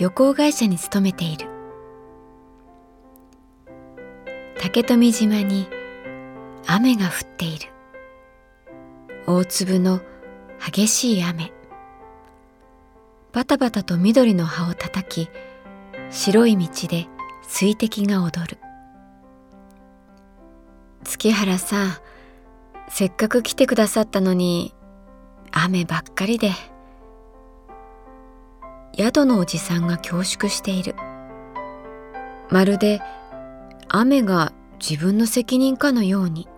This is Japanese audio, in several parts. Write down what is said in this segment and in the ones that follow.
旅行会社に勤めている。竹富島に雨が降っている。大粒の激しい雨。バタバタと緑の葉を叩き白い道で水滴が踊る。月原さんせっかく来てくださったのに雨ばっかりで。宿のおじさんが恐縮している。まるで雨が自分の責任かのように。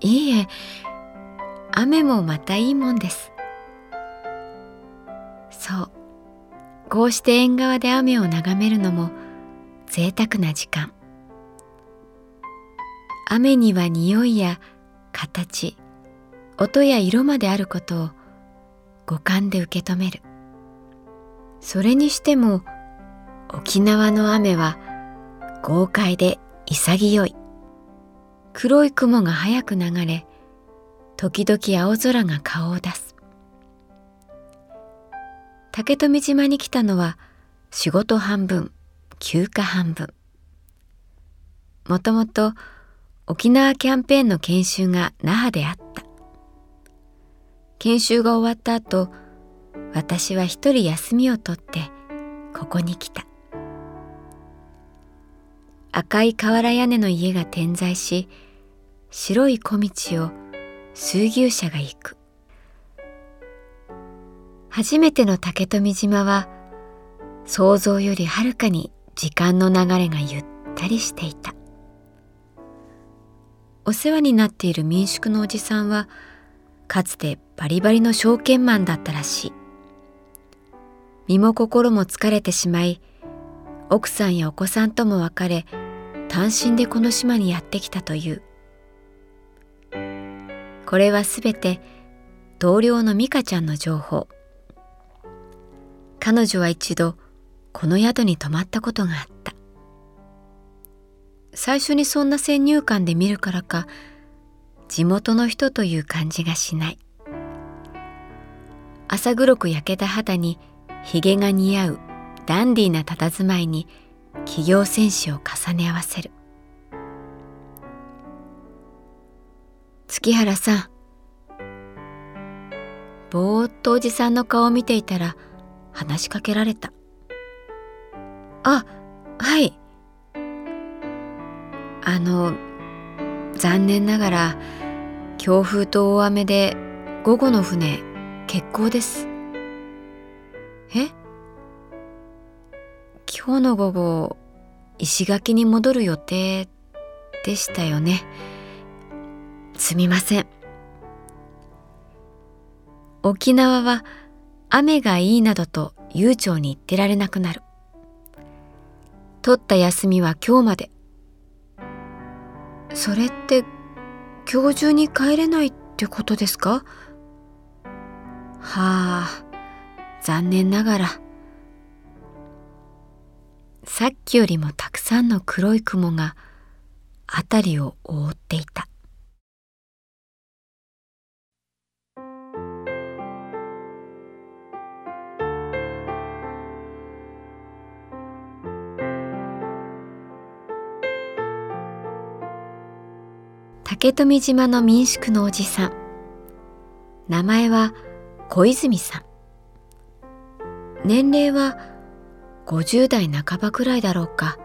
いいえ雨もまたいいもんです。そう。こうして縁側で雨を眺めるのも贅沢な時間。雨には匂いや形音や色まであることを五感で受け止める。それにしても沖縄の雨は豪快で潔い。黒い雲が早く流れ時々青空が顔を出す。竹富島に来たのは仕事半分休暇半分。もともと沖縄キャンペーンの研修が那覇であった。研修が終わった後私は一人休みを取ってここに来た。赤い瓦屋根の家が点在し白い小道を水牛車が行く。初めての竹富島は想像よりはるかに時間の流れがゆったりしていた。お世話になっている民宿のおじさんはかつてバリバリの証券マンだったらしい。身も心も疲れてしまい奥さんやお子さんとも別れ単身でこの島にやってきたという。これはすべて同僚の美香ちゃんの情報。彼女は一度この宿に泊まったことがあった。最初にそんな先入観で見るからか地元の人という感じがしない。朝黒く焼けた肌にひげが似合うダンディーな佇まいに企業戦士を重ね合わせる。月原さんぼーっとおじさんの顔を見ていたら話しかけられた。あはい。あの残念ながら強風と大雨で午後の船欠航です。え？今日の午後石垣に戻る予定でしたよね。すみません。沖縄は雨がいいなどと悠長に言ってられなくなる。取った休みは今日まで。それって今日中に帰れないってことですか？はあ。残念ながら。さっきよりもたくさんの黒い雲が辺りを覆っていた。竹富島の民宿のおじさん。名前は小泉さん。年齢は50代半ばくらいだろうか。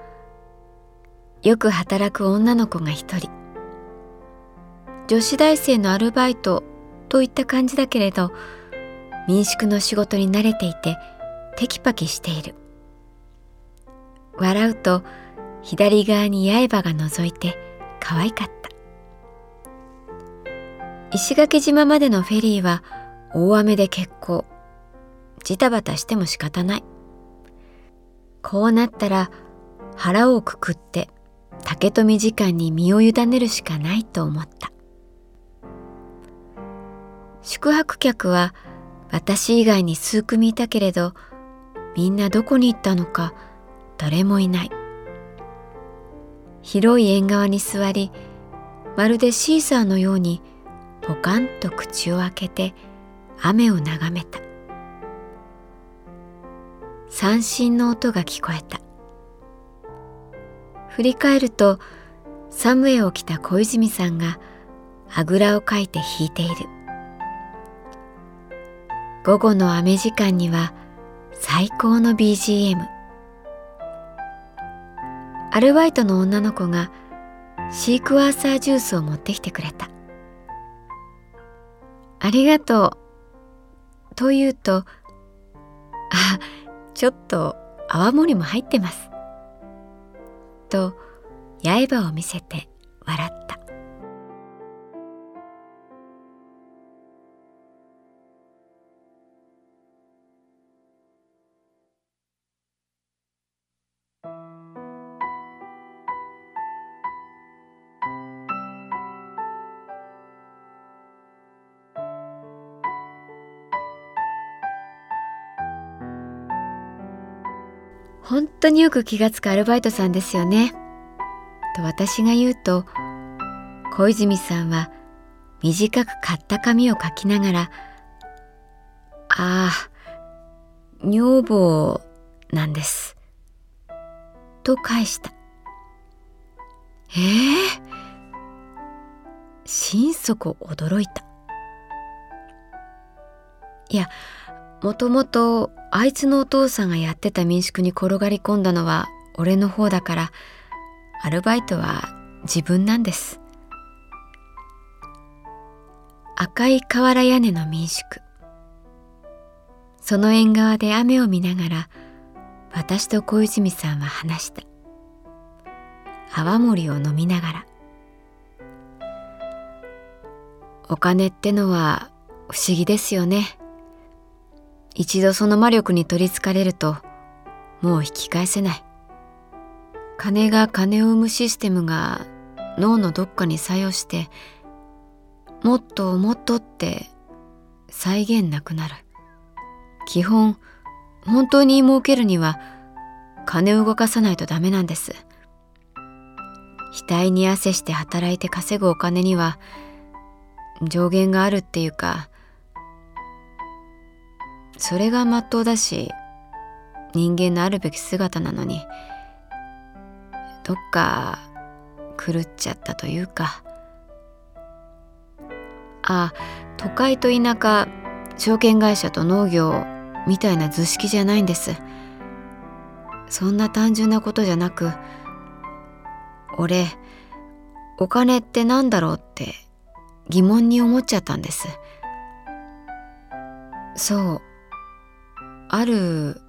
よく働く女の子が一人。女子大生のアルバイトといった感じだけれど民宿の仕事に慣れていてテキパキしている。笑うと左側に刃が覗いて可愛かった。石垣島までのフェリーは大雨で欠航。ジタバタしても仕方ない。こうなったら腹をくくって竹富時間に身を委ねるしかないと思った。宿泊客は私以外に数組いたけれどみんなどこに行ったのか誰もいない。広い縁側に座りまるでシーサーのようにポカンと口を開けて雨を眺めた。三振の音が聞こえた。振り返るとサムエを着た小泉さんがあぐらをかいて弾いている。午後の雨時間には最高の BGM アルバイトの女の子がシークワーサージュースを持ってきてくれた。ありがとう。と言うと、ちょっと泡盛も入ってます。と、刃を見せて笑った。本当によく気がつくアルバイトさんですよね。と私が言うと小泉さんは短く買った紙を書きながら「ああ女房なんです」と返した。ええー、心底驚いた。いやもともとあいつのお父さんがやってた民宿に転がり込んだのは俺の方だからアルバイトは自分なんです。赤い瓦屋根の民宿。その縁側で雨を見ながら私と小泉さんは話した。泡盛を飲みながら。お金ってのは不思議ですよね。一度その魔力に取りつかれるともう引き返せない。金が金を生むシステムが脳のどっかに作用してもっともっとって再現なくなる。基本本当に儲けるには金を動かさないとダメなんです。額に汗して働いて稼ぐお金には上限があるっていうかそれがまっとうだし人間のあるべき姿なのにどっか狂っちゃったというか。あ都会と田舎証券会社と農業みたいな図式じゃないんです。そんな単純なことじゃなく俺お金って何だろうって疑問に思っちゃったんです。そう。ある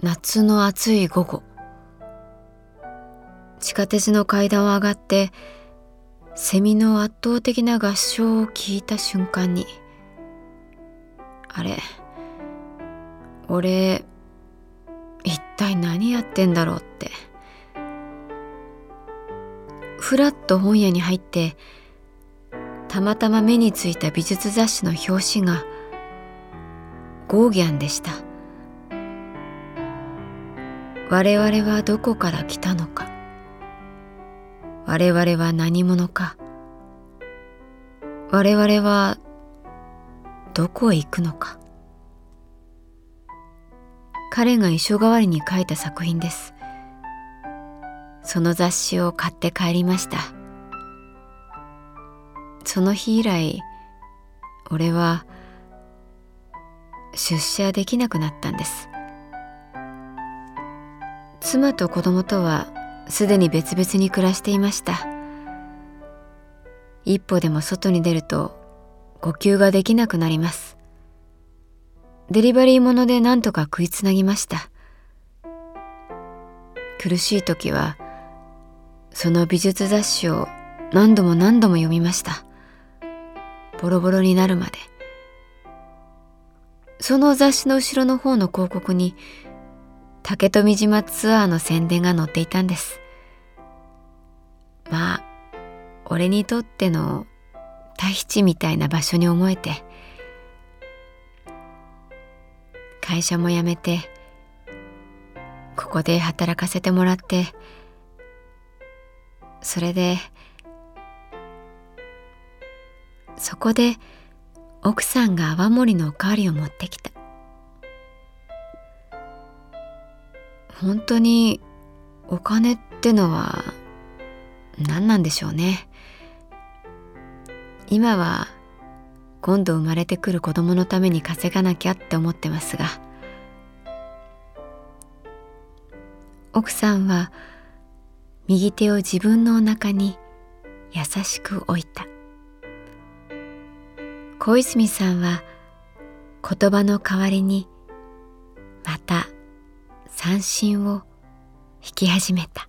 夏の暑い午後地下鉄の階段を上がってセミの圧倒的な合唱を聞いた瞬間にあれ俺一体何やってんだろうってふらっと本屋に入ってたまたま目についた美術雑誌の表紙がゴーギャンでした。我々はどこから来たのか。我々は何者か。我々はどこへ行くのか。彼が遺書代わりに書いた作品です。その雑誌を買って帰りました。その日以来俺は出社できなくなったんです。妻と子供とはすでに別々に暮らしていました。一歩でも外に出ると呼吸ができなくなります。デリバリーもので何とか食いつなぎました。苦しい時はその美術雑誌を何度も何度も読みました。ボロボロになるまで。その雑誌の後ろの方の広告に竹富島ツアーの宣伝が載っていたんです。まあ俺にとってのタヒチみたいな場所に思えて会社も辞めてここで働かせてもらってそれでそこで奥さんが泡盛のおかわりを持ってきた。本当にお金ってのは何なんでしょうね。今は今度生まれてくる子供のために稼がなきゃって思ってますが。奥さんは右手を自分のお腹に優しく置いた。小泉さんは言葉の代わりに三振を弾き始めた。